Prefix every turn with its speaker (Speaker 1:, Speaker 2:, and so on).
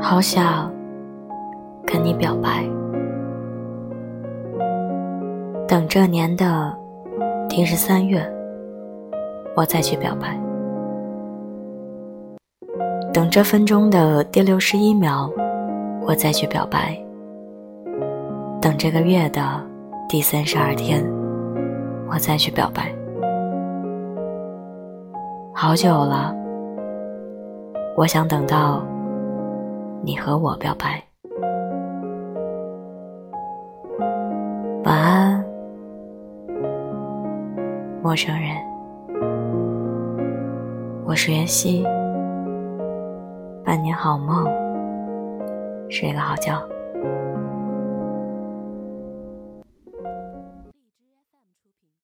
Speaker 1: 好想跟你表白，等这年的第十三月，我再去表白；等这分钟的第六十一秒，我再去表白；等这个月的第三十二天，我再去表白。好久了，我想等到。你和我表白，晚安，陌生人。我是袁熙，伴你好梦，睡个好觉。